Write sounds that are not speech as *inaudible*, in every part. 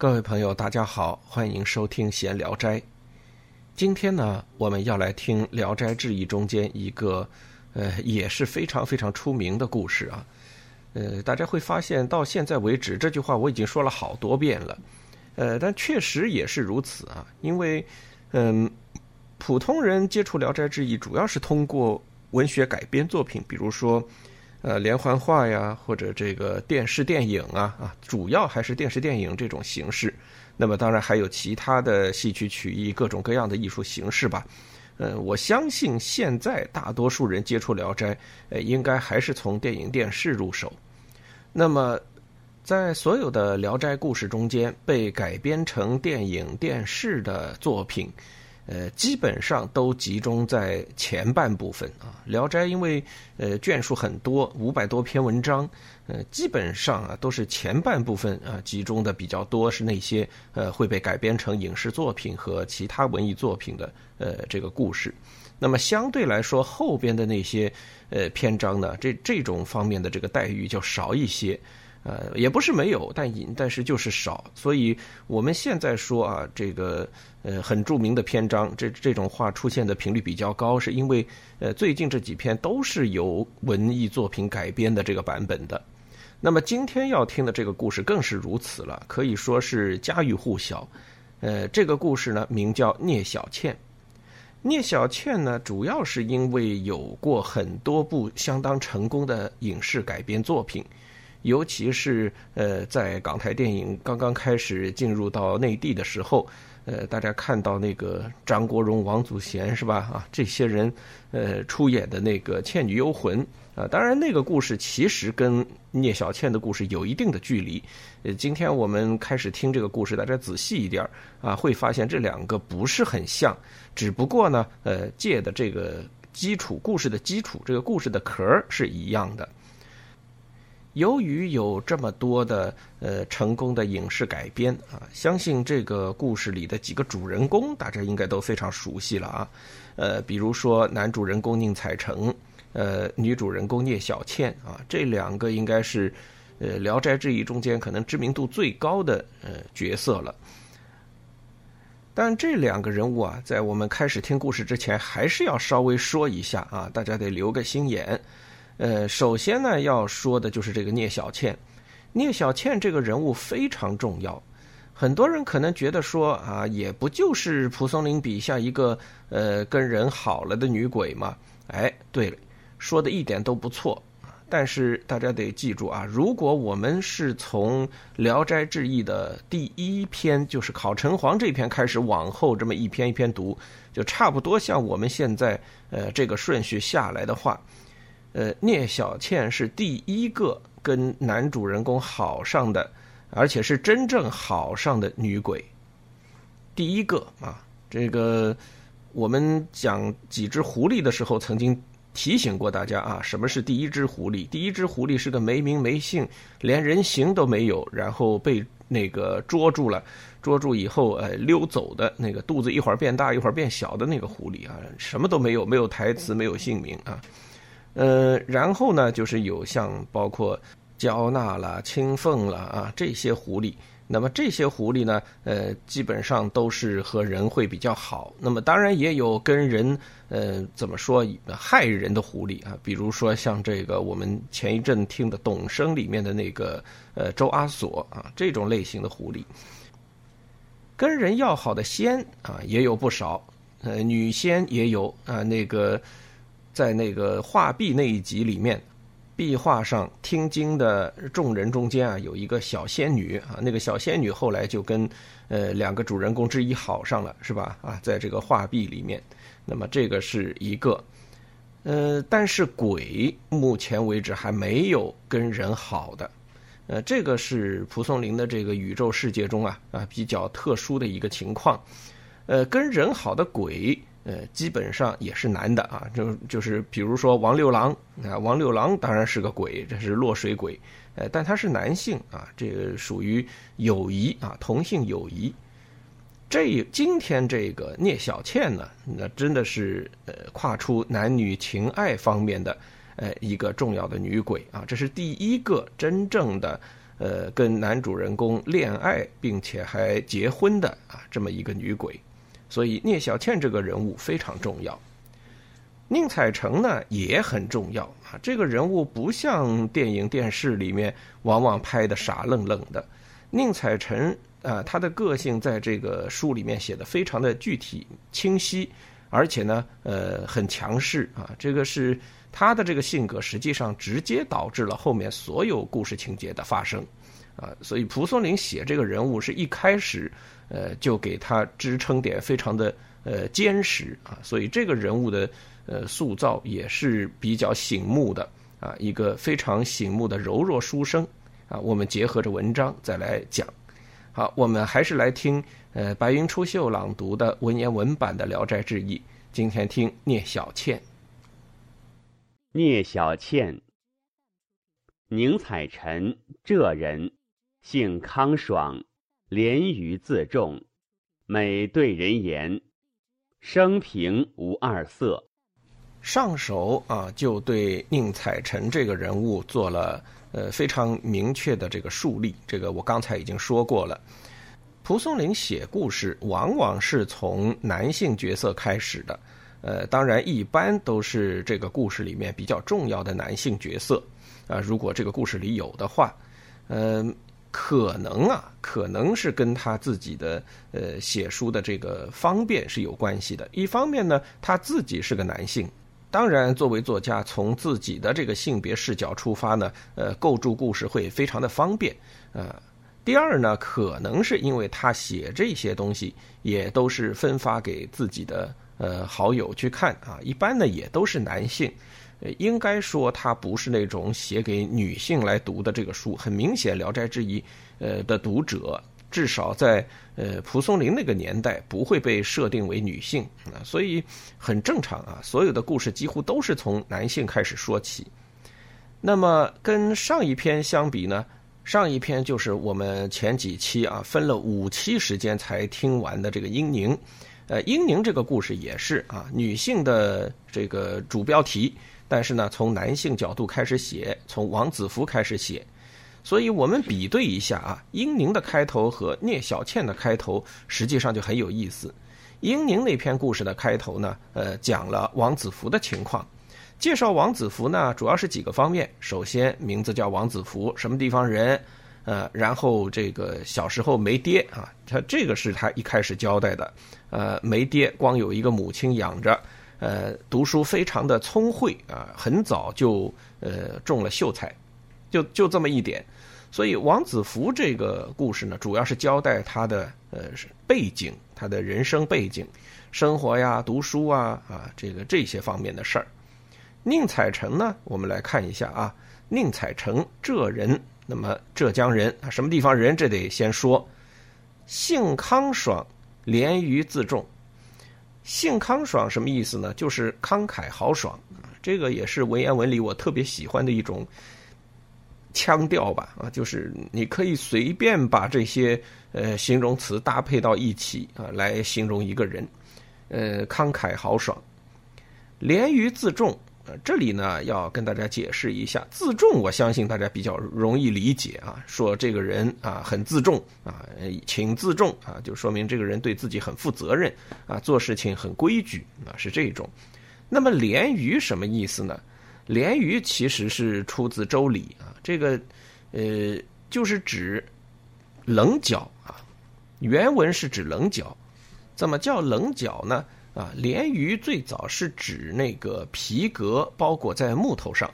各位朋友，大家好，欢迎收听《闲聊斋》。今天呢，我们要来听《聊斋志异》中间一个，呃，也是非常非常出名的故事啊。呃，大家会发现，到现在为止，这句话我已经说了好多遍了。呃，但确实也是如此啊，因为，嗯，普通人接触《聊斋志异》，主要是通过文学改编作品，比如说。呃，连环画呀，或者这个电视电影啊，啊，主要还是电视电影这种形式。那么，当然还有其他的戏曲曲艺，各种各样的艺术形式吧。嗯，我相信现在大多数人接触《聊斋》，呃，应该还是从电影电视入手。那么，在所有的《聊斋》故事中间，被改编成电影电视的作品。呃，基本上都集中在前半部分啊，《聊斋》因为呃卷数很多，五百多篇文章，呃，基本上啊都是前半部分啊集中的比较多，是那些呃会被改编成影视作品和其他文艺作品的呃这个故事。那么相对来说，后边的那些呃篇章呢，这这种方面的这个待遇就少一些。呃，也不是没有，但隐但是就是少，所以我们现在说啊，这个呃很著名的篇章，这这种话出现的频率比较高，是因为呃最近这几篇都是由文艺作品改编的这个版本的。那么今天要听的这个故事更是如此了，可以说是家喻户晓。呃，这个故事呢名叫聂小倩。聂小倩呢，主要是因为有过很多部相当成功的影视改编作品。尤其是呃，在港台电影刚刚开始进入到内地的时候，呃，大家看到那个张国荣、王祖贤是吧？啊，这些人呃出演的那个《倩女幽魂》啊，当然那个故事其实跟聂小倩的故事有一定的距离。呃，今天我们开始听这个故事，大家仔细一点啊，会发现这两个不是很像，只不过呢，呃，借的这个基础故事的基础，这个故事的壳是一样的。由于有这么多的呃成功的影视改编啊，相信这个故事里的几个主人公大家应该都非常熟悉了啊。呃，比如说男主人公宁采臣，呃，女主人公聂小倩啊，这两个应该是呃《聊斋志异》中间可能知名度最高的呃角色了。但这两个人物啊，在我们开始听故事之前，还是要稍微说一下啊，大家得留个心眼。呃，首先呢，要说的就是这个聂小倩。聂小倩这个人物非常重要，很多人可能觉得说啊，也不就是蒲松龄笔下一个呃跟人好了的女鬼嘛？哎，对了，说的一点都不错。但是大家得记住啊，如果我们是从《聊斋志异》的第一篇，就是考城隍这篇开始，往后这么一篇一篇读，就差不多像我们现在呃这个顺序下来的话。呃，聂小倩是第一个跟男主人公好上的，而且是真正好上的女鬼。第一个啊，这个我们讲几只狐狸的时候，曾经提醒过大家啊，什么是第一只狐狸？第一只狐狸是个没名没姓，连人形都没有，然后被那个捉住了，捉住以后呃溜走的那个肚子一会儿变大一会儿变小的那个狐狸啊，什么都没有，没有台词，没有姓名啊。呃，然后呢，就是有像包括焦娜了、青凤了啊这些狐狸。那么这些狐狸呢，呃，基本上都是和人会比较好。那么当然也有跟人呃怎么说害人的狐狸啊，比如说像这个我们前一阵听的《董生》里面的那个呃周阿索啊这种类型的狐狸。跟人要好的仙啊也有不少，呃，女仙也有啊那个。在那个画壁那一集里面，壁画上听经的众人中间啊，有一个小仙女啊，那个小仙女后来就跟呃两个主人公之一好上了，是吧？啊，在这个画壁里面，那么这个是一个，呃，但是鬼目前为止还没有跟人好的，呃，这个是蒲松龄的这个宇宙世界中啊啊比较特殊的一个情况，呃，跟人好的鬼。呃，基本上也是男的啊，就就是比如说王六郎啊，王六郎当然是个鬼，这是落水鬼，呃，但他是男性啊，这个属于友谊啊，同性友谊。这今天这个聂小倩呢，那真的是呃跨出男女情爱方面的呃一个重要的女鬼啊，这是第一个真正的呃，跟男主人公恋爱并且还结婚的啊，这么一个女鬼，所以聂小倩这个人物非常重要。宁采臣呢也很重要啊，这个人物不像电影电视里面往往拍的傻愣愣的。宁采臣啊，他的个性在这个书里面写的非常的具体清晰，而且呢，呃，很强势啊。这个是他的这个性格，实际上直接导致了后面所有故事情节的发生啊。所以蒲松龄写这个人物是一开始呃就给他支撑点非常的呃坚实啊，所以这个人物的。呃，塑造也是比较醒目的啊，一个非常醒目的柔弱书生啊。我们结合着文章再来讲。好，我们还是来听呃白云出岫朗读的文言文版的《聊斋志异》。今天听聂小倩。聂小倩，宁采臣，浙人，性康爽，廉于自重，美对人言，生平无二色。上手啊，就对宁采臣这个人物做了呃非常明确的这个树立。这个我刚才已经说过了。蒲松龄写故事往往是从男性角色开始的，呃，当然一般都是这个故事里面比较重要的男性角色啊。如果这个故事里有的话，嗯，可能啊，可能是跟他自己的呃写书的这个方便是有关系的。一方面呢，他自己是个男性。当然，作为作家，从自己的这个性别视角出发呢，呃，构筑故事会非常的方便。呃，第二呢，可能是因为他写这些东西也都是分发给自己的呃好友去看啊，一般呢也都是男性，应该说他不是那种写给女性来读的这个书。很明显，《聊斋志异》呃的读者。至少在呃蒲松龄那个年代不会被设定为女性啊，所以很正常啊。所有的故事几乎都是从男性开始说起。那么跟上一篇相比呢，上一篇就是我们前几期啊分了五期时间才听完的这个英宁。呃，英宁这个故事也是啊女性的这个主标题，但是呢从男性角度开始写，从王子服开始写。所以我们比对一下啊，英宁的开头和聂小倩的开头实际上就很有意思。英宁那篇故事的开头呢，呃，讲了王子服的情况，介绍王子服呢，主要是几个方面。首先，名字叫王子服，什么地方人？呃，然后这个小时候没爹啊，他这个是他一开始交代的。呃，没爹，光有一个母亲养着。呃，读书非常的聪慧啊，很早就呃中了秀才。就就这么一点，所以王子服这个故事呢，主要是交代他的呃背景，他的人生背景、生活呀、读书啊啊这个这些方面的事儿。宁采臣呢，我们来看一下啊，宁采臣浙人，那么浙江人啊，什么地方人？这得先说，性康爽，廉于自重。性康爽什么意思呢？就是慷慨豪爽这个也是文言文里我特别喜欢的一种。腔调吧，啊，就是你可以随便把这些呃形容词搭配到一起啊，来形容一个人，呃，慷慨豪爽，廉于自重。这里呢要跟大家解释一下，自重，我相信大家比较容易理解啊，说这个人啊很自重啊，请自重啊，就说明这个人对自己很负责任啊，做事情很规矩啊，是这种。那么廉于什么意思呢？廉于其实是出自《周礼》啊，这个，呃，就是指棱角啊。原文是指棱角，怎么叫棱角呢？啊，鲢鱼最早是指那个皮革包裹在木头上。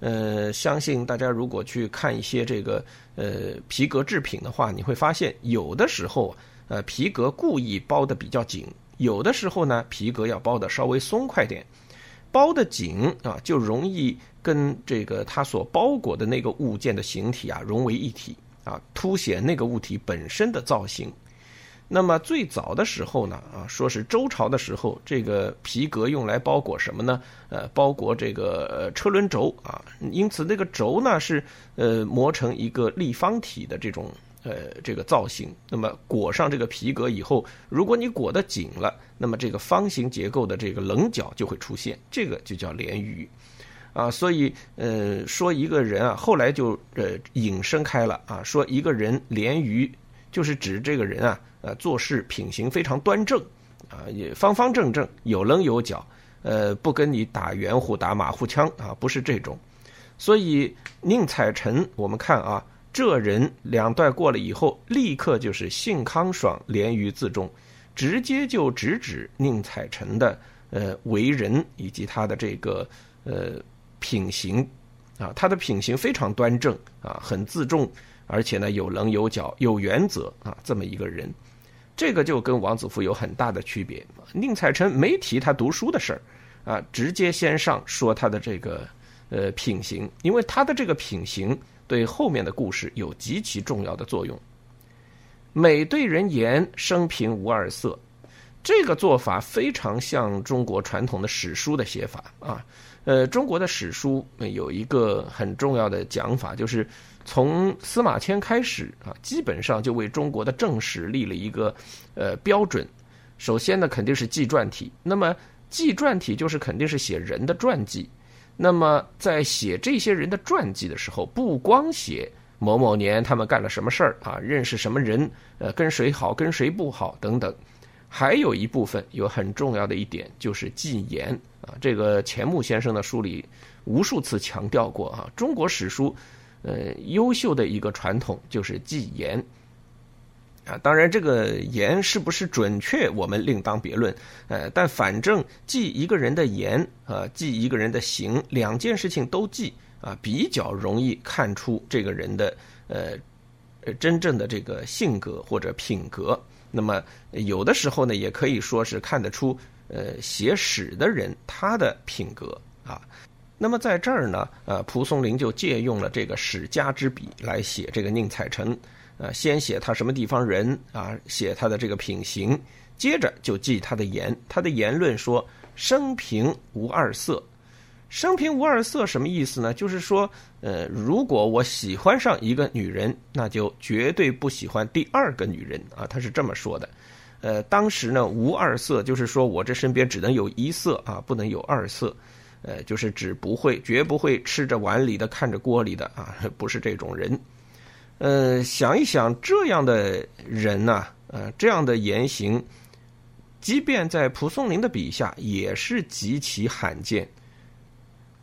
呃，相信大家如果去看一些这个呃皮革制品的话，你会发现有的时候呃皮革故意包的比较紧，有的时候呢皮革要包的稍微松快点。包的紧啊，就容易跟这个它所包裹的那个物件的形体啊融为一体啊，凸显那个物体本身的造型。那么最早的时候呢，啊，说是周朝的时候，这个皮革用来包裹什么呢？呃，包裹这个车轮轴啊，因此那个轴呢是呃磨成一个立方体的这种。呃，这个造型，那么裹上这个皮革以后，如果你裹得紧了，那么这个方形结构的这个棱角就会出现，这个就叫连鱼。啊，所以呃说一个人啊，后来就呃引申开了啊，说一个人鲢鱼，就是指这个人啊，呃做事品行非常端正啊，也方方正正，有棱有角，呃不跟你打圆乎打马虎枪啊，不是这种。所以宁采臣，我们看啊，这人两段过了以后，立刻就是性康爽，廉于自重，直接就直指宁采臣的呃为人以及他的这个呃品行啊，他的品行非常端正啊，很自重，而且呢有棱有角，有原则啊，这么一个人，这个就跟王子服有很大的区别。宁采臣没提他读书的事儿啊，直接先上说他的这个。呃，品行，因为他的这个品行对后面的故事有极其重要的作用。每对人言，生平无二色，这个做法非常像中国传统的史书的写法啊。呃，中国的史书有一个很重要的讲法，就是从司马迁开始啊，基本上就为中国的正史立了一个呃标准。首先呢，肯定是纪传体，那么纪传体就是肯定是写人的传记。那么，在写这些人的传记的时候，不光写某某年他们干了什么事儿啊，认识什么人，呃，跟谁好，跟谁不好等等，还有一部分有很重要的一点就是纪言啊。这个钱穆先生的书里无数次强调过啊，中国史书，呃，优秀的一个传统就是记言。啊，当然，这个言是不是准确，我们另当别论。呃，但反正记一个人的言啊，记一个人的行，两件事情都记啊，比较容易看出这个人的呃真正的这个性格或者品格。那么有的时候呢，也可以说是看得出呃写史的人他的品格啊。那么在这儿呢，呃，蒲松龄就借用了这个史家之笔来写这个宁采臣。呃，先写他什么地方人啊，写他的这个品行，接着就记他的言。他的言论说：“生平无二色。”生平无二色什么意思呢？就是说，呃，如果我喜欢上一个女人，那就绝对不喜欢第二个女人啊。他是这么说的。呃，当时呢，无二色就是说我这身边只能有一色啊，不能有二色。呃，就是指不会，绝不会吃着碗里的看着锅里的啊，*laughs* 不是这种人。呃，想一想，这样的人呐，呃，这样的言行，即便在蒲松龄的笔下，也是极其罕见。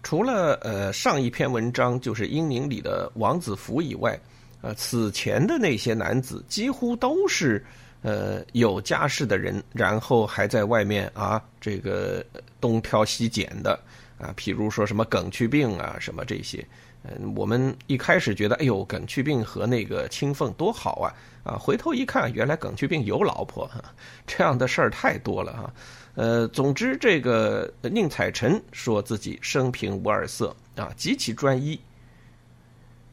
除了呃上一篇文章就是《英宁》里的王子服以外，呃，此前的那些男子几乎都是呃有家室的人，然后还在外面啊这个东挑西拣的啊，譬如说什么耿去病啊，什么这些。嗯，我们一开始觉得，哎呦，耿去病和那个青凤多好啊！啊，回头一看，原来耿去病有老婆，这样的事儿太多了哈。呃，总之，这个宁采臣说自己生平无二色啊，极其专一。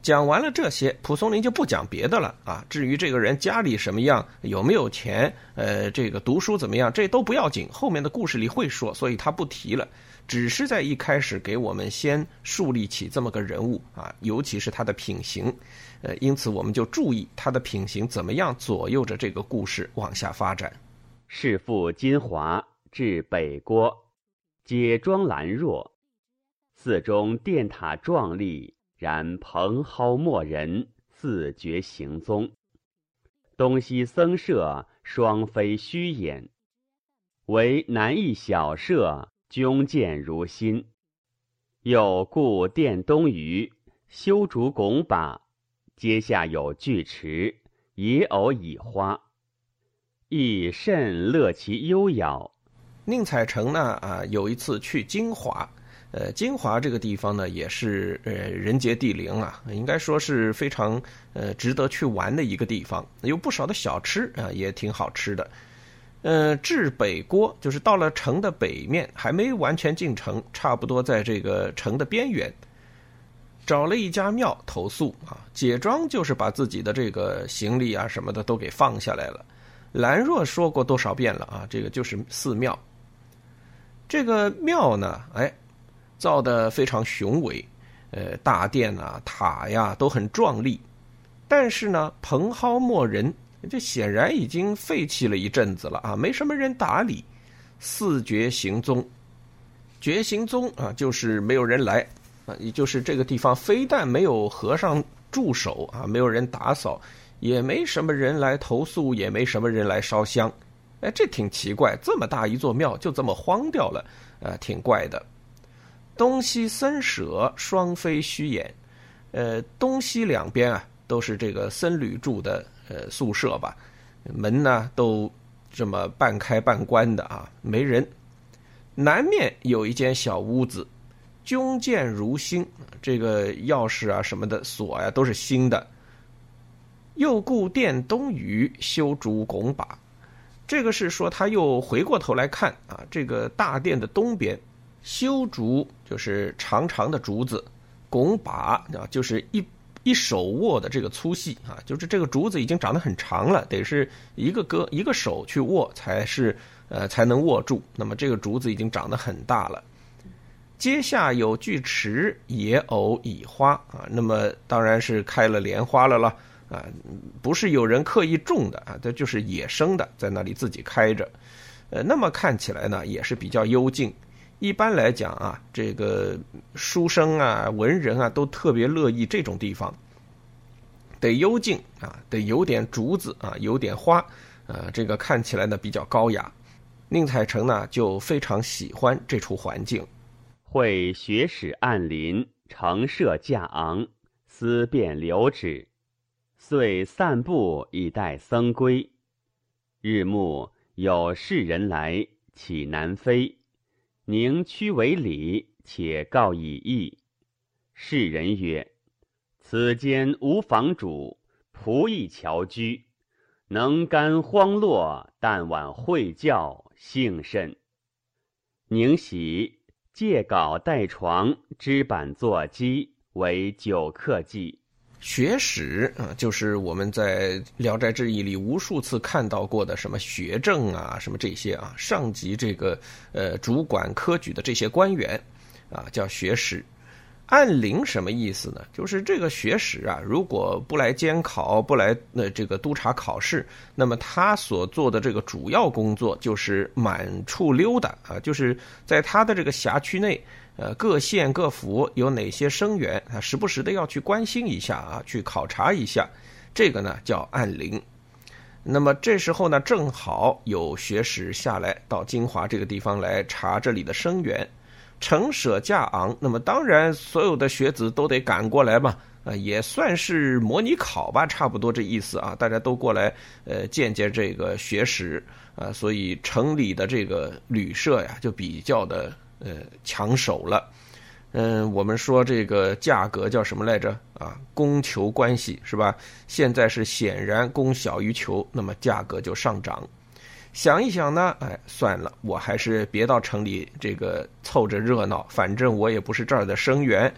讲完了这些，蒲松龄就不讲别的了啊。至于这个人家里什么样，有没有钱，呃，这个读书怎么样，这都不要紧，后面的故事里会说，所以他不提了。只是在一开始给我们先树立起这么个人物啊，尤其是他的品行，呃，因此我们就注意他的品行怎么样左右着这个故事往下发展。是父金华至北郭，解庄兰若，寺中殿塔壮丽。然蓬蒿没人，自觉行踪。东西僧舍，双飞虚掩。唯南一小舍，扃建如新。有故殿东隅，修竹拱把，阶下有巨池，野藕以花，亦甚乐其幽雅。宁采臣呢？啊，有一次去金华。呃，金华这个地方呢，也是呃人杰地灵啊，应该说是非常呃值得去玩的一个地方，有不少的小吃啊，也挺好吃的。呃，至北郭就是到了城的北面，还没完全进城，差不多在这个城的边缘，找了一家庙投宿啊。解庄就是把自己的这个行李啊什么的都给放下来了。兰若说过多少遍了啊，这个就是寺庙。这个庙呢，哎。造的非常雄伟，呃，大殿啊、塔呀都很壮丽，但是呢，蓬蒿没人，这显然已经废弃了一阵子了啊，没什么人打理。四绝行踪，绝行踪啊，就是没有人来。啊，也就是这个地方非但没有和尚驻守啊，没有人打扫，也没什么人来投诉，也没什么人来烧香。哎，这挺奇怪，这么大一座庙就这么荒掉了，呃，挺怪的。东西僧舍双飞虚掩，呃，东西两边啊都是这个僧侣住的呃宿舍吧，门呢都这么半开半关的啊，没人。南面有一间小屋子，军舰如新，这个钥匙啊什么的锁呀都是新的。又顾殿东隅修竹拱把。这个是说，他又回过头来看啊，这个大殿的东边，修竹就是长长的竹子，拱把啊，就是一一手握的这个粗细啊，就是这个竹子已经长得很长了，得是一个胳一个手去握才是呃才能握住。那么这个竹子已经长得很大了。阶下有巨池野藕蚁花啊，那么当然是开了莲花了了。啊，不是有人刻意种的啊，这就是野生的，在那里自己开着。呃，那么看起来呢，也是比较幽静。一般来讲啊，这个书生啊、文人啊，都特别乐意这种地方，得幽静啊，得有点竹子啊，有点花，呃，这个看起来呢比较高雅。宁采臣呢就非常喜欢这处环境。会学史暗林，城舍架昂，思辨留止。遂散步以待僧归。日暮有士人来，岂南飞？宁屈为礼，且告以义。士人曰：“此间无房主，仆役侨居，能干荒落，但晚会教，幸甚。”宁喜借稿代床，支板作机，为久客记。学史啊，就是我们在《聊斋志异》里无数次看到过的什么学政啊，什么这些啊，上级这个呃主管科举的这些官员啊，叫学史。按铃什么意思呢？就是这个学史啊，如果不来监考，不来那这个督察考试，那么他所做的这个主要工作就是满处溜达啊，就是在他的这个辖区内。呃，各县各府有哪些生源他？时不时的要去关心一下啊，去考察一下，这个呢叫按铃。那么这时候呢，正好有学史下来到金华这个地方来查这里的生源，城舍架昂。那么当然，所有的学子都得赶过来嘛，啊，也算是模拟考吧，差不多这意思啊。大家都过来，呃，见见这个学史啊，所以城里的这个旅社呀，就比较的。呃，抢手了，嗯，我们说这个价格叫什么来着？啊，供求关系是吧？现在是显然供小于求，那么价格就上涨。想一想呢，哎，算了，我还是别到城里这个凑着热闹，反正我也不是这儿的生源。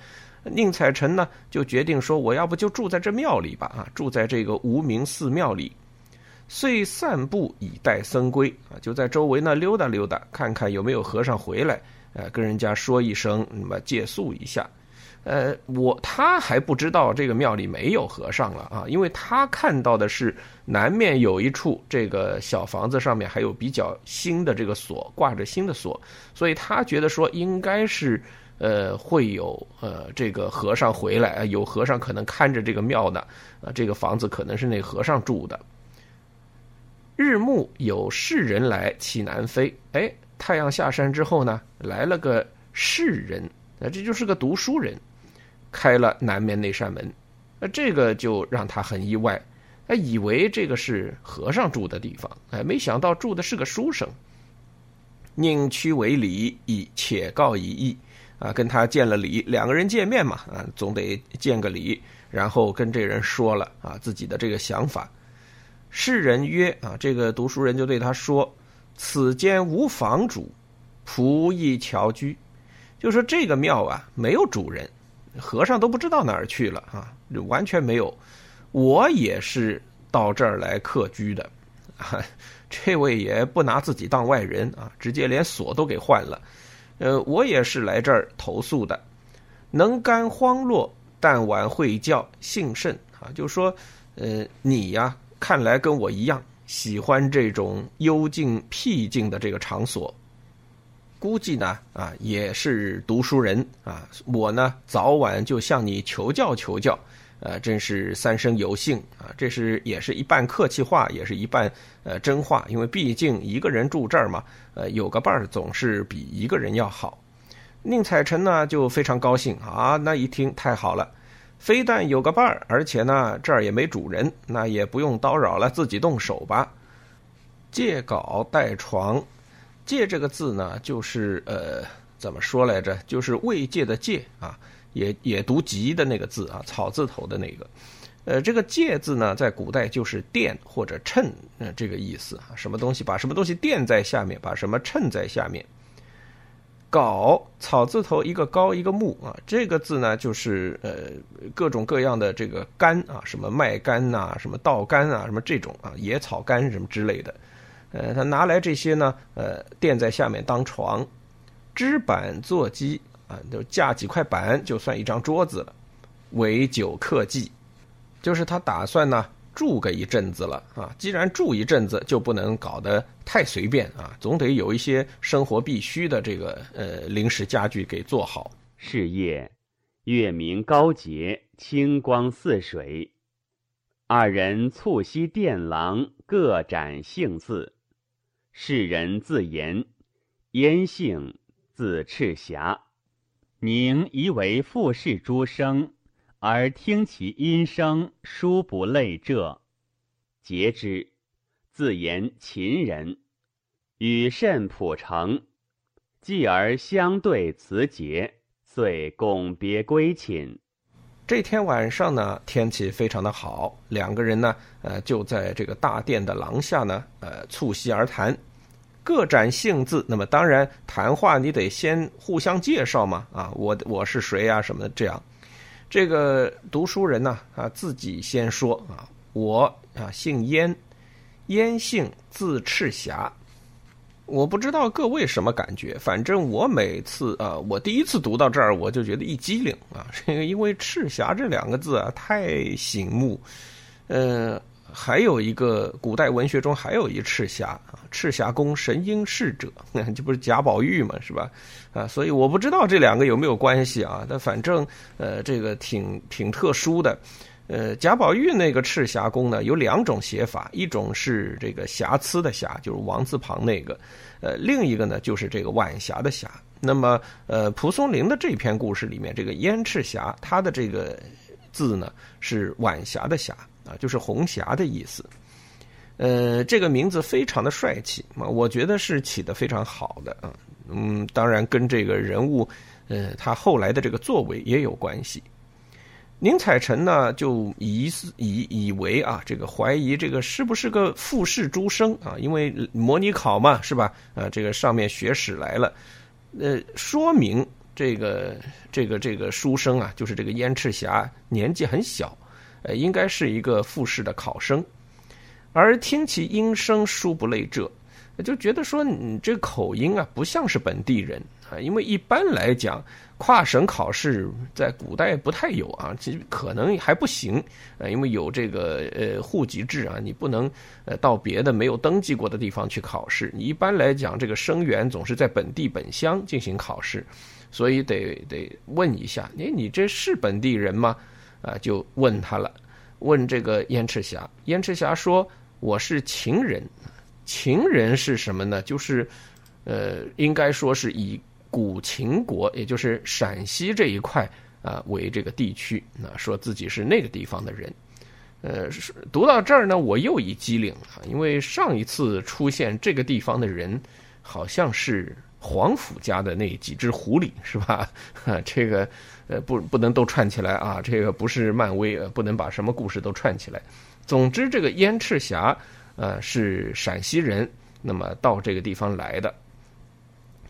宁采臣呢，就决定说，我要不就住在这庙里吧，啊，住在这个无名寺庙里，遂散步以待僧归，啊，就在周围呢溜达溜达，看看有没有和尚回来。呃，跟人家说一声，那么借宿一下。呃，我他还不知道这个庙里没有和尚了啊，因为他看到的是南面有一处这个小房子上面还有比较新的这个锁，挂着新的锁，所以他觉得说应该是呃会有呃这个和尚回来，有和尚可能看着这个庙的啊，这个房子可能是那和尚住的。日暮有士人来，岂南飞？哎。太阳下山之后呢，来了个士人，那这就是个读书人，开了南面那扇门，那这个就让他很意外，他以为这个是和尚住的地方，哎，没想到住的是个书生。宁屈为礼，以且告以意，啊，跟他见了礼，两个人见面嘛，啊，总得见个礼，然后跟这人说了啊自己的这个想法。士人曰，啊，这个读书人就对他说。此间无房主，仆役侨居，就说这个庙啊没有主人，和尚都不知道哪儿去了啊，完全没有。我也是到这儿来客居的，啊，这位也不拿自己当外人啊，直接连锁都给换了。呃，我也是来这儿投宿的，能干荒落，但晚会教，幸甚啊。就说，呃，你呀，看来跟我一样。喜欢这种幽静僻静的这个场所，估计呢啊也是读书人啊，我呢早晚就向你求教求教。呃，真是三生有幸啊！这是也是一半客气话，也是一半呃真话，因为毕竟一个人住这儿嘛，呃，有个伴儿总是比一个人要好。宁采臣呢就非常高兴啊，那一听太好了，非但有个伴儿，而且呢这儿也没主人，那也不用叨扰了，自己动手吧。借稿带床，借这个字呢，就是呃怎么说来着？就是慰藉的借啊。也也读“吉”的那个字啊，草字头的那个，呃，这个“借”字呢，在古代就是垫或者衬，呃，这个意思啊，什么东西把什么东西垫在下面，把什么衬在下面。镐草字头一个高一个木啊，这个字呢，就是呃各种各样的这个干啊，什么麦干呐，什么稻干啊，什么这种啊，野草干什么之类的，呃，他拿来这些呢，呃，垫在下面当床，支板坐机。啊，就架几块板就算一张桌子了，为酒客祭，就是他打算呢住个一阵子了啊。既然住一阵子，就不能搞得太随便啊，总得有一些生活必须的这个呃临时家具给做好。是夜，月明高洁，清光似水。二人促膝殿廊，各展姓字。世人自言燕姓，字赤霞。宁疑为富氏诸生，而听其音声，殊不类这。节之，自言秦人，与甚普成，继而相对辞节，遂拱别归寝。这天晚上呢，天气非常的好，两个人呢，呃，就在这个大殿的廊下呢，呃，促膝而谈。各展性字，那么当然谈话你得先互相介绍嘛，啊，我我是谁啊，什么的这样。这个读书人呢，啊，自己先说啊，我啊姓燕，燕姓字赤霞。我不知道各位什么感觉，反正我每次啊，我第一次读到这儿，我就觉得一激灵啊，这 *laughs* 个因为赤霞这两个字啊太醒目，呃。还有一个古代文学中还有一赤霞啊，赤霞宫神瑛侍者，*laughs* 这不是贾宝玉嘛，是吧？啊，所以我不知道这两个有没有关系啊？但反正呃，这个挺挺特殊的。呃，贾宝玉那个赤霞宫呢，有两种写法，一种是这个瑕疵的瑕，就是王字旁那个；呃，另一个呢就是这个晚霞的霞。那么呃，蒲松龄的这篇故事里面，这个燕赤霞，它的这个字呢是晚霞的霞。啊，就是红霞的意思，呃，这个名字非常的帅气啊，我觉得是起的非常好的啊，嗯，当然跟这个人物，呃，他后来的这个作为也有关系。宁采臣呢，就疑以以为啊，这个怀疑这个是不是个复试诸生啊？因为模拟考嘛，是吧？啊，这个上面学史来了，呃，说明这个这个这个书生啊，就是这个燕赤霞年纪很小。呃，应该是一个复试的考生，而听其音声，殊不类这，就觉得说你这口音啊，不像是本地人啊。因为一般来讲，跨省考试在古代不太有啊，其实可能还不行啊，因为有这个呃户籍制啊，你不能呃到别的没有登记过的地方去考试。你一般来讲，这个生源总是在本地本乡进行考试，所以得得问一下，哎，你这是本地人吗？啊，就问他了，问这个燕赤霞。燕赤霞说：“我是秦人，秦人是什么呢？就是，呃，应该说是以古秦国，也就是陕西这一块啊为这个地区。那说自己是那个地方的人。呃，读到这儿呢，我又一机灵啊，因为上一次出现这个地方的人，好像是。”皇甫家的那几只狐狸是吧？*laughs* 这个呃不不能都串起来啊！这个不是漫威，呃不能把什么故事都串起来。总之，这个燕赤霞呃是陕西人，那么到这个地方来的。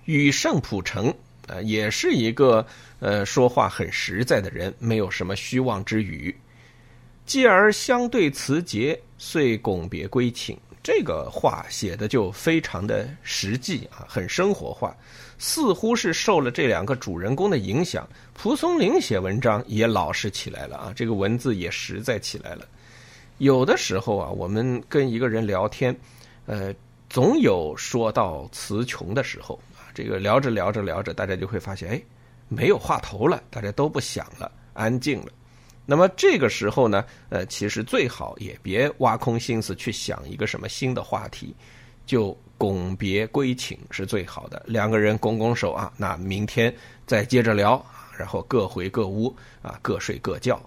与盛普成呃也是一个呃说话很实在的人，没有什么虚妄之语。继而相对辞节，遂拱别归寝。这个话写的就非常的实际啊，很生活化，似乎是受了这两个主人公的影响。蒲松龄写文章也老实起来了啊，这个文字也实在起来了。有的时候啊，我们跟一个人聊天，呃，总有说到词穷的时候啊，这个聊着聊着聊着，大家就会发现，哎，没有话头了，大家都不想了，安静了。那么这个时候呢，呃，其实最好也别挖空心思去想一个什么新的话题，就拱别归寝是最好的。两个人拱拱手啊，那明天再接着聊，然后各回各屋啊，各睡各觉。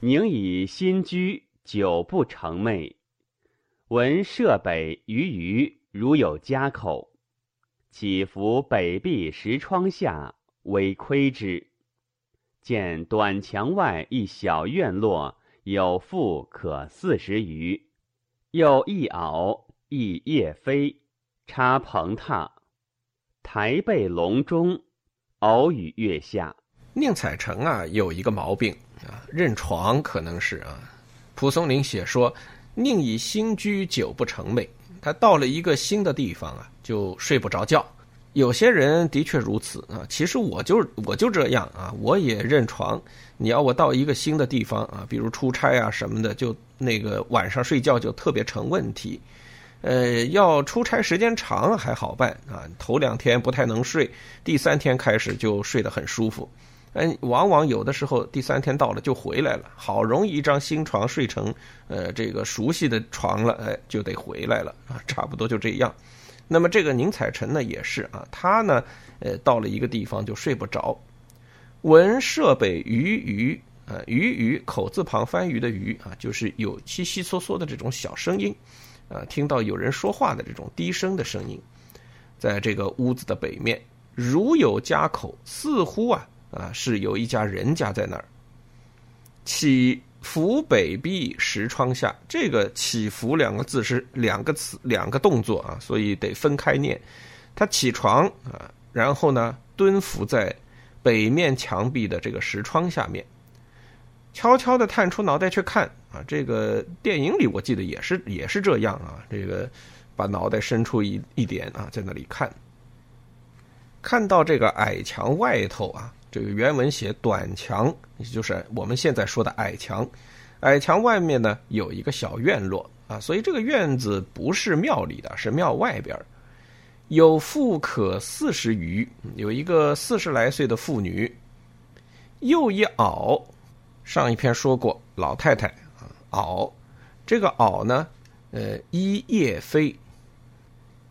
宁以新居，久不成寐。闻舍北鱼鱼如有家口，岂伏北壁石窗下，为窥之。见短墙外一小院落，有妇可四十余，又一袄一叶飞，插棚榻，台背笼中，偶与月下。宁采臣啊，有一个毛病啊，认床可能是啊。蒲松龄写说。宁以新居久不成寐，他到了一个新的地方啊，就睡不着觉。有些人的确如此啊，其实我就我就这样啊，我也认床。你要我到一个新的地方啊，比如出差啊什么的，就那个晚上睡觉就特别成问题。呃，要出差时间长还好办啊，头两天不太能睡，第三天开始就睡得很舒服。嗯，往往有的时候第三天到了就回来了，好容易一张新床睡成，呃，这个熟悉的床了，哎，就得回来了啊，差不多就这样。那么这个宁采臣呢也是啊，他呢，呃，到了一个地方就睡不着，闻设北鱼鱼啊，鱼鱼口字旁翻鱼的鱼啊，就是有悉悉嗦嗦的这种小声音，啊，听到有人说话的这种低声的声音，在这个屋子的北面，如有家口，似乎啊。啊，是有一家人家在那儿。起伏北壁石窗下，这个“起伏”两个字是两个词，两个动作啊，所以得分开念。他起床啊，然后呢，蹲伏在北面墙壁的这个石窗下面，悄悄的探出脑袋去看啊。这个电影里我记得也是也是这样啊，这个把脑袋伸出一一点啊，在那里看，看到这个矮墙外头啊。这个原文写短墙，也就是我们现在说的矮墙。矮墙外面呢有一个小院落啊，所以这个院子不是庙里的，是庙外边有妇可四十余，有一个四十来岁的妇女。又一媪，上一篇说过老太太啊，媪。这个媪呢，呃，一叶飞。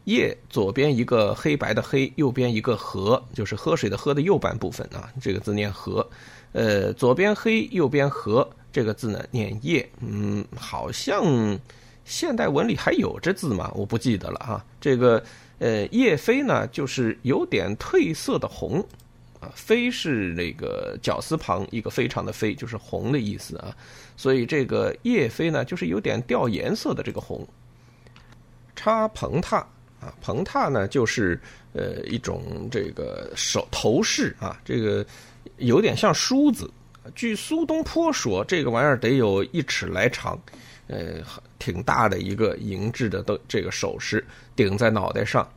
叶左边一个黑白的黑，右边一个河，就是喝水的喝的右半部分啊，这个字念河。呃，左边黑，右边河，这个字呢念叶。嗯，好像现代文里还有这字吗？我不记得了哈。这个呃，叶飞呢，就是有点褪色的红啊，飞是那个绞丝旁一个非常的飞，就是红的意思啊。所以这个叶飞呢，就是有点掉颜色的这个红。插棚榻。啊，棚榻呢，就是呃一种这个手头饰啊，这个有点像梳子。据苏东坡说，这个玩意儿得有一尺来长，呃，挺大的一个银质的都这个首饰，顶在脑袋上。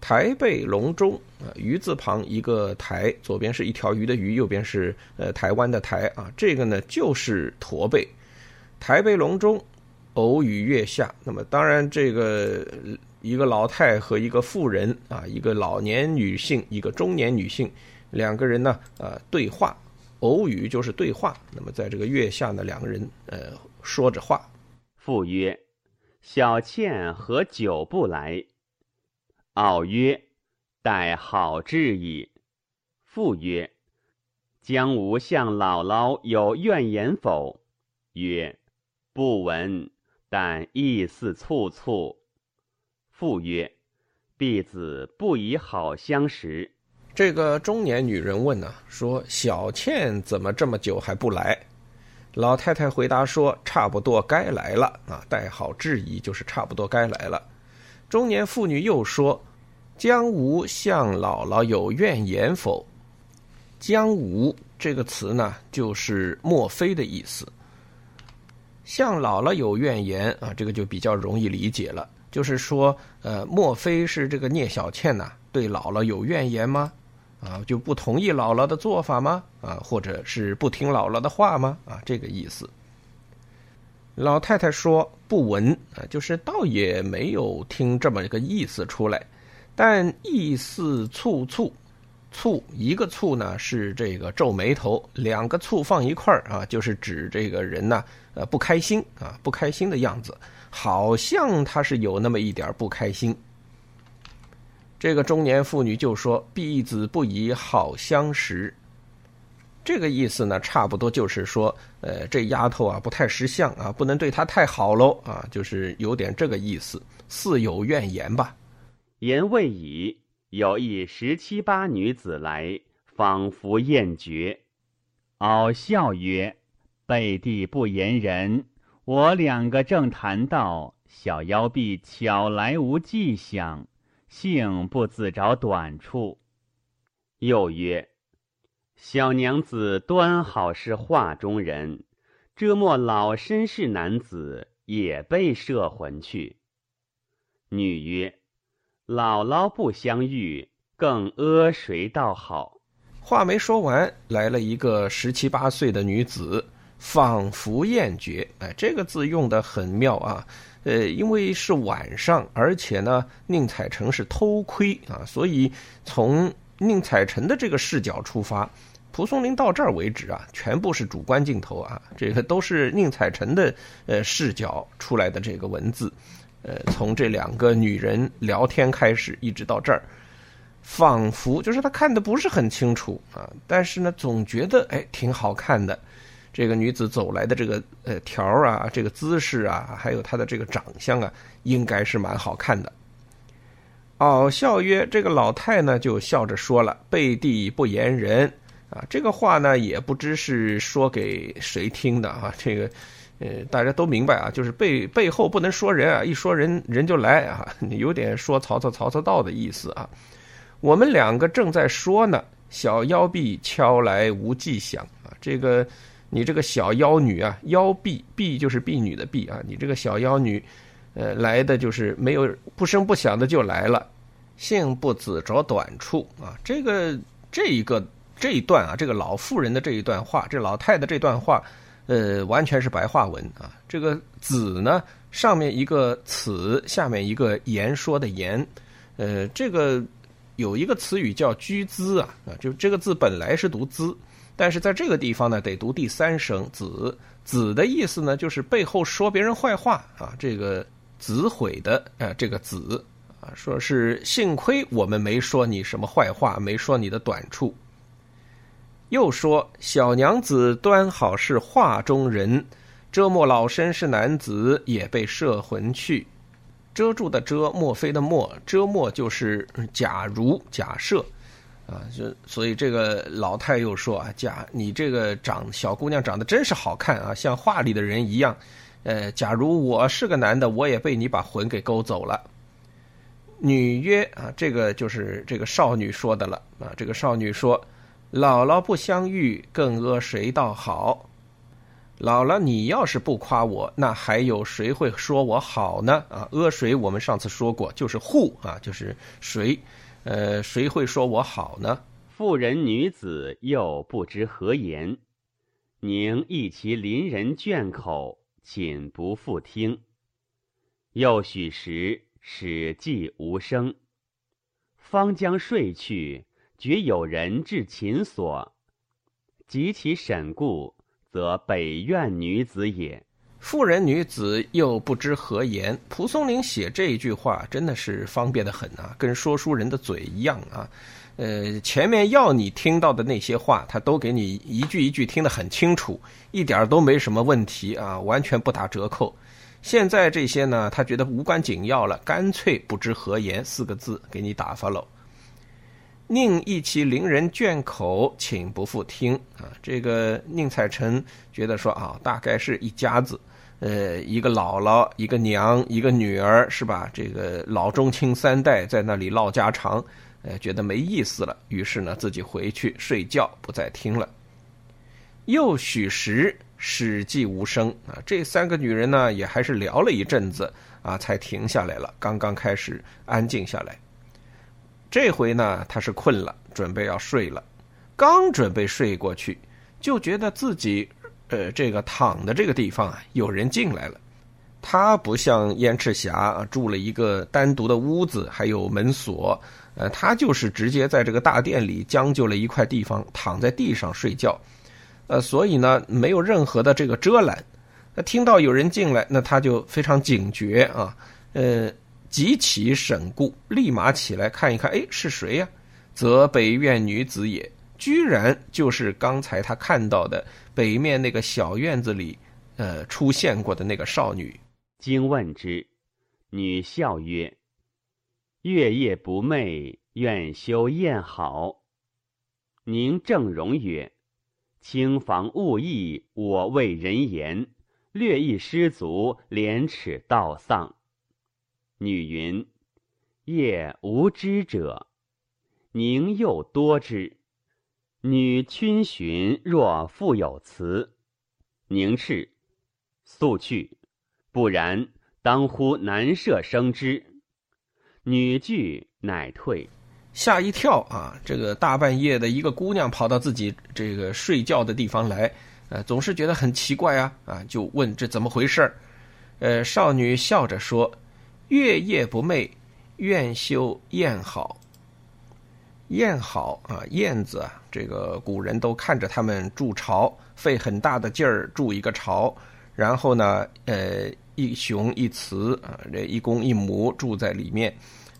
台背龙中啊，鱼字旁一个台，左边是一条鱼的鱼，右边是呃台湾的台啊，这个呢就是驼背。台背龙中，偶与月下。那么当然这个。一个老太和一个妇人啊，一个老年女性，一个中年女性，两个人呢，呃，对话，偶语就是对话。那么在这个月下呢，两个人呃说着话。妇曰：“小倩何久不来？”傲曰：“待好至矣。”妇曰：“将无向姥姥有怨言否？”曰：“不闻，但意似促促。”父曰：“婢子不以好相识。”这个中年女人问呢，说：“小倩怎么这么久还不来？”老太太回答说：“差不多该来了啊，带好质疑就是差不多该来了。”中年妇女又说：“将无向姥姥有怨言否？”“将无”这个词呢，就是莫非的意思。向姥姥有怨言啊，这个就比较容易理解了。就是说，呃，莫非是这个聂小倩呐，对姥姥有怨言吗？啊，就不同意姥姥的做法吗？啊，或者是不听姥姥的话吗？啊，这个意思。老太太说不闻啊，就是倒也没有听这么一个意思出来，但意似蹙蹙，蹙一个蹙呢是这个皱眉头，两个蹙放一块儿啊，就是指这个人呢呃不开心啊不开心的样子，好像他是有那么一点不开心。这个中年妇女就说：“婢子不以好相识。”这个意思呢，差不多就是说，呃，这丫头啊不太识相啊，不能对她太好喽啊，就是有点这个意思，似有怨言吧。言未已，有一十七八女子来，仿佛厌绝，傲笑曰：“背地不言人，我两个正谈道，小妖婢巧来无迹象。”幸不自找短处。又曰：“小娘子端好是画中人，遮莫老绅士男子也被摄魂去。”女曰：“姥姥不相遇，更阿谁道好？”话没说完，来了一个十七八岁的女子，仿佛厌绝。哎，这个字用的很妙啊。呃，因为是晚上，而且呢，宁采臣是偷窥啊，所以从宁采臣的这个视角出发，蒲松龄到这儿为止啊，全部是主观镜头啊，这个都是宁采臣的呃视角出来的这个文字，呃，从这两个女人聊天开始，一直到这儿，仿佛就是他看的不是很清楚啊，但是呢，总觉得哎挺好看的。这个女子走来的这个呃条啊，这个姿势啊，还有她的这个长相啊，应该是蛮好看的。哦，笑曰：“这个老太呢，就笑着说了，背地不言人啊。这个话呢，也不知是说给谁听的啊。这个呃，大家都明白啊，就是背背后不能说人啊，一说人人就来啊，有点说曹操曹操到的意思啊。我们两个正在说呢，小妖婢敲来无迹响啊，这个。”你这个小妖女啊，妖婢婢就是婢女的婢啊，你这个小妖女，呃，来的就是没有不声不响的就来了，幸不子着短处啊，这个这一个这一段啊，这个老妇人的这一段话，这老太太这段话，呃，完全是白话文啊。这个子呢，上面一个此，下面一个言说的言，呃，这个有一个词语叫居姿啊，啊，就这个字本来是读姿。但是在这个地方呢，得读第三声“子”。子的意思呢，就是背后说别人坏话啊，这个子毁的啊，这个子啊，说是幸亏我们没说你什么坏话，没说你的短处。又说小娘子端好是画中人，遮莫老身是男子也被摄魂去。遮住的遮，墨非的墨，遮墨就是假如假设。啊，就所以这个老太又说啊，假你这个长小姑娘长得真是好看啊，像画里的人一样。呃，假如我是个男的，我也被你把魂给勾走了。女曰啊，这个就是这个少女说的了啊。这个少女说：“姥姥不相遇，更阿谁道好？姥姥，你要是不夸我，那还有谁会说我好呢？啊，阿谁？我们上次说过，就是户啊，就是谁。”呃，谁会说我好呢？妇人女子又不知何言，宁一其邻人眷口，寝不复听。又许时，始寂无声。方将睡去，觉有人至寝所，及其审顾，则北院女子也。妇人女子又不知何言。蒲松龄写这一句话真的是方便的很啊，跟说书人的嘴一样啊。呃，前面要你听到的那些话，他都给你一句一句听得很清楚，一点都没什么问题啊，完全不打折扣。现在这些呢，他觉得无关紧要了，干脆不知何言四个字给你打发喽。宁一其邻人倦口，请不复听啊。这个宁采臣觉得说啊，大概是一家子。呃，一个姥姥，一个娘，一个女儿，是吧？这个老中青三代在那里唠家常，呃，觉得没意思了，于是呢，自己回去睡觉，不再听了。又许时，史记无声啊。这三个女人呢，也还是聊了一阵子啊，才停下来了。刚刚开始安静下来，这回呢，她是困了，准备要睡了。刚准备睡过去，就觉得自己。呃，这个躺的这个地方啊，有人进来了。他不像燕赤霞住了一个单独的屋子，还有门锁，呃，他就是直接在这个大殿里将就了一块地方，躺在地上睡觉，呃，所以呢，没有任何的这个遮拦。那听到有人进来，那他就非常警觉啊，呃，极其审顾，立马起来看一看，哎，是谁呀？则北院女子也，居然就是刚才他看到的北面那个小院子里，呃，出现过的那个少女。经问之，女笑曰：“月夜不寐，愿修宴好。”宁正容曰：“轻房勿议，我为人言。”略一失足，廉耻道丧。女云：“夜无知者，宁又多之。”女逡巡若复有词，宁斥：“速去，不然当乎男舍生之。”女惧，乃退。吓一跳啊！这个大半夜的一个姑娘跑到自己这个睡觉的地方来。呃，总是觉得很奇怪啊，啊，就问这怎么回事儿？呃，少女笑着说：“月夜不寐，愿修燕好。燕好啊，燕子啊，这个古人都看着他们筑巢，费很大的劲儿筑一个巢，然后呢，呃，一雄一雌啊，这一公一母住在里面，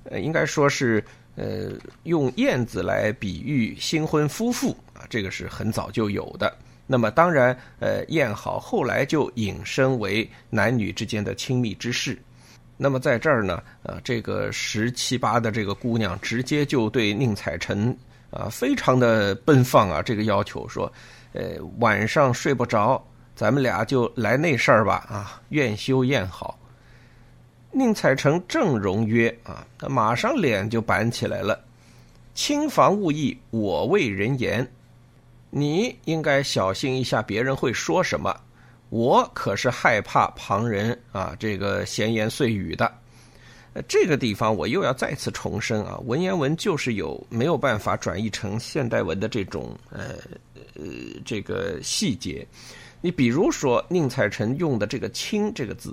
呃，应该说是呃，用燕子来比喻新婚夫妇啊，这个是很早就有的。”那么当然，呃，燕好后来就引申为男女之间的亲密之事。那么在这儿呢，呃，这个十七八的这个姑娘直接就对宁采臣啊，非常的奔放啊，这个要求说，呃，晚上睡不着，咱们俩就来那事儿吧，啊，愿修宴好。宁采臣正容曰啊，他马上脸就板起来了，轻房勿议，我为人言。你应该小心一下，别人会说什么。我可是害怕旁人啊，这个闲言碎语的。呃，这个地方我又要再次重申啊，文言文就是有没有办法转译成现代文的这种呃呃这个细节。你比如说宁采臣用的这个“亲”这个字。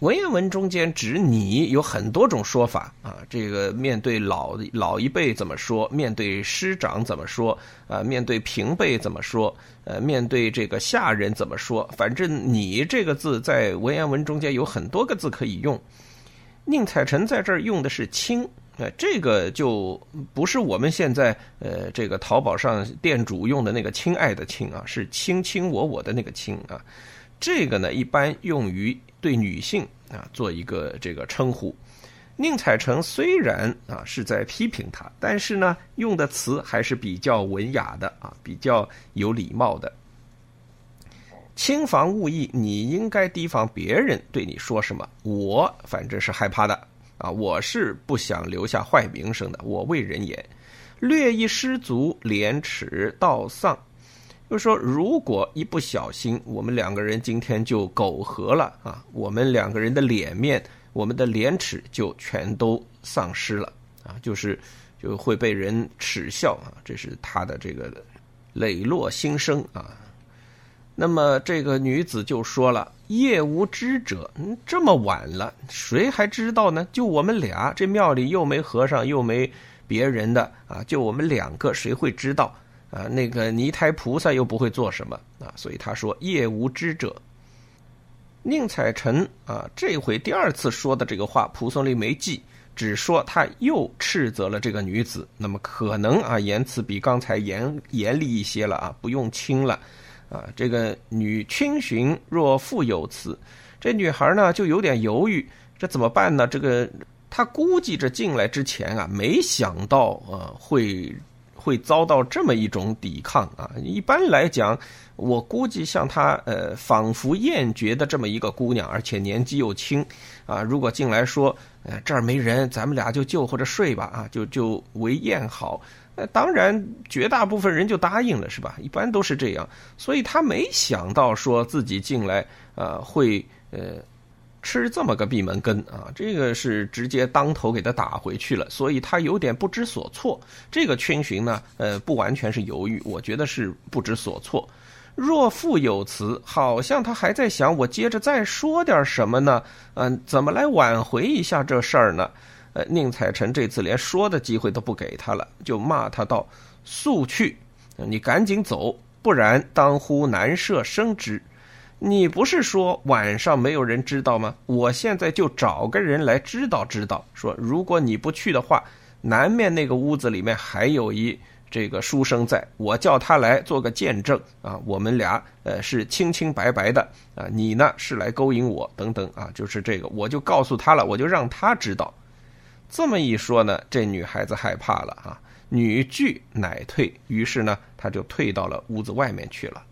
文言文中间指你有很多种说法啊，这个面对老老一辈怎么说？面对师长怎么说？啊，面对平辈怎么说？呃，面对这个下人怎么说？反正你这个字在文言文中间有很多个字可以用。宁采臣在这儿用的是“亲”，呃，这个就不是我们现在呃这个淘宝上店主用的那个“亲爱的亲”啊，是卿卿我我的那个“亲”啊。这个呢，一般用于对女性啊做一个这个称呼。宁采臣虽然啊是在批评他，但是呢用的词还是比较文雅的啊，比较有礼貌的。轻防勿议，你应该提防别人对你说什么。我反正是害怕的啊，我是不想留下坏名声的。我为人言，略一失足，廉耻道丧。就说，如果一不小心，我们两个人今天就苟合了啊，我们两个人的脸面，我们的廉耻就全都丧失了啊，就是就会被人耻笑啊，这是他的这个磊落心声啊。那么这个女子就说了：“夜无知者，嗯，这么晚了，谁还知道呢？就我们俩，这庙里又没和尚，又没别人的啊，就我们两个，谁会知道？”啊，那个泥胎菩萨又不会做什么啊，所以他说夜无知者。宁采臣啊，这回第二次说的这个话，蒲松龄没记，只说他又斥责了这个女子。那么可能啊，言辞比刚才严严厉一些了啊，不用轻了啊。这个女逡巡若复有词，这女孩呢就有点犹豫，这怎么办呢？这个她估计着进来之前啊，没想到啊会。会遭到这么一种抵抗啊！一般来讲，我估计像她，呃，仿佛厌绝的这么一个姑娘，而且年纪又轻，啊，如果进来说，呃，这儿没人，咱们俩就就或者睡吧，啊，就就为厌好，那当然绝大部分人就答应了，是吧？一般都是这样，所以他没想到说自己进来，呃，会，呃。吃这么个闭门羹啊，这个是直接当头给他打回去了，所以他有点不知所措。这个逡巡呢，呃，不完全是犹豫，我觉得是不知所措。若复有词，好像他还在想我接着再说点什么呢？嗯，怎么来挽回一下这事儿呢？呃，宁采臣这次连说的机会都不给他了，就骂他道：“速去，你赶紧走，不然当乎难赦生之。你不是说晚上没有人知道吗？我现在就找个人来知道知道，说如果你不去的话，南面那个屋子里面还有一。”这个书生在，我叫他来做个见证啊，我们俩呃是清清白白的啊，你呢是来勾引我等等啊，就是这个，我就告诉他了，我就让他知道。这么一说呢，这女孩子害怕了啊，女拒乃退，于是呢，她就退到了屋子外面去了。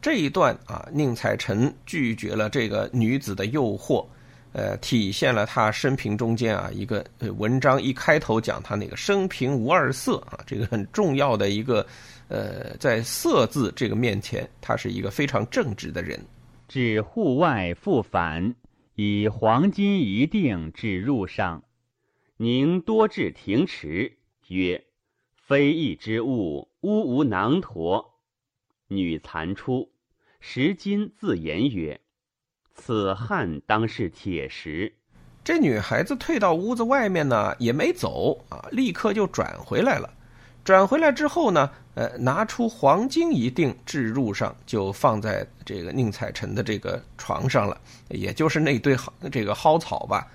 这一段啊，宁采臣拒绝了这个女子的诱惑。呃，体现了他生平中间啊一个文章一开头讲他那个生平无二色啊，这个很重要的一个呃，在色字这个面前，他是一个非常正直的人。至户外复返，以黄金一锭至入上，宁多至庭池，曰：“非义之物，乌无囊驼。”女残出，时今自言曰。此汉当是铁石。这女孩子退到屋子外面呢，也没走啊，立刻就转回来了。转回来之后呢，呃，拿出黄金一锭置入上，就放在这个宁采臣的这个床上了，也就是那堆这个蒿草吧。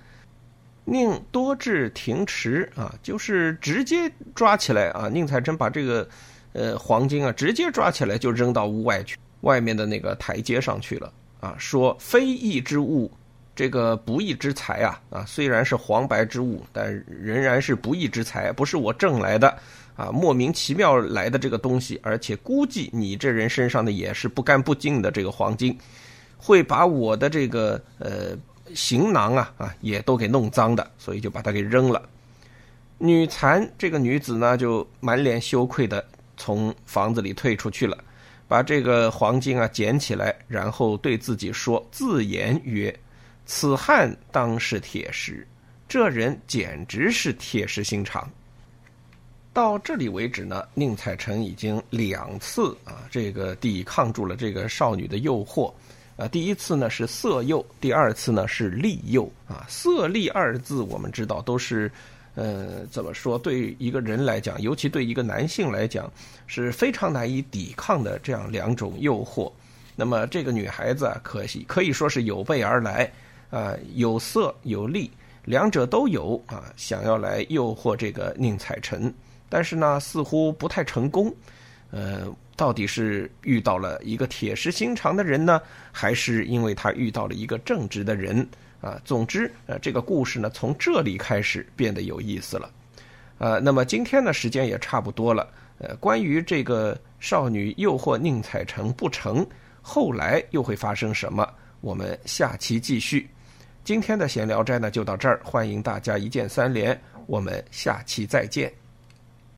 宁多置停池啊，就是直接抓起来啊。宁采臣把这个呃黄金啊，直接抓起来就扔到屋外去，外面的那个台阶上去了。啊，说非义之物，这个不义之财啊啊，虽然是黄白之物，但仍然是不义之财，不是我挣来的啊，莫名其妙来的这个东西，而且估计你这人身上的也是不干不净的这个黄金，会把我的这个呃行囊啊啊也都给弄脏的，所以就把它给扔了。女残这个女子呢，就满脸羞愧的从房子里退出去了。把这个黄金啊捡起来，然后对自己说：“自言曰，此汉当是铁石，这人简直是铁石心肠。”到这里为止呢，宁采臣已经两次啊，这个抵抗住了这个少女的诱惑。啊，第一次呢是色诱，第二次呢是利诱。啊，色利二字我们知道都是。呃，怎么说？对一个人来讲，尤其对一个男性来讲，是非常难以抵抗的这样两种诱惑。那么这个女孩子啊，可惜可以说是有备而来啊，有色有利，两者都有啊，想要来诱惑这个宁采臣，但是呢，似乎不太成功。呃，到底是遇到了一个铁石心肠的人呢，还是因为他遇到了一个正直的人？啊，总之，呃，这个故事呢，从这里开始变得有意思了，呃，那么今天呢，时间也差不多了，呃，关于这个少女诱惑宁采臣不成，后来又会发生什么？我们下期继续。今天的闲聊斋呢，就到这儿，欢迎大家一键三连，我们下期再见。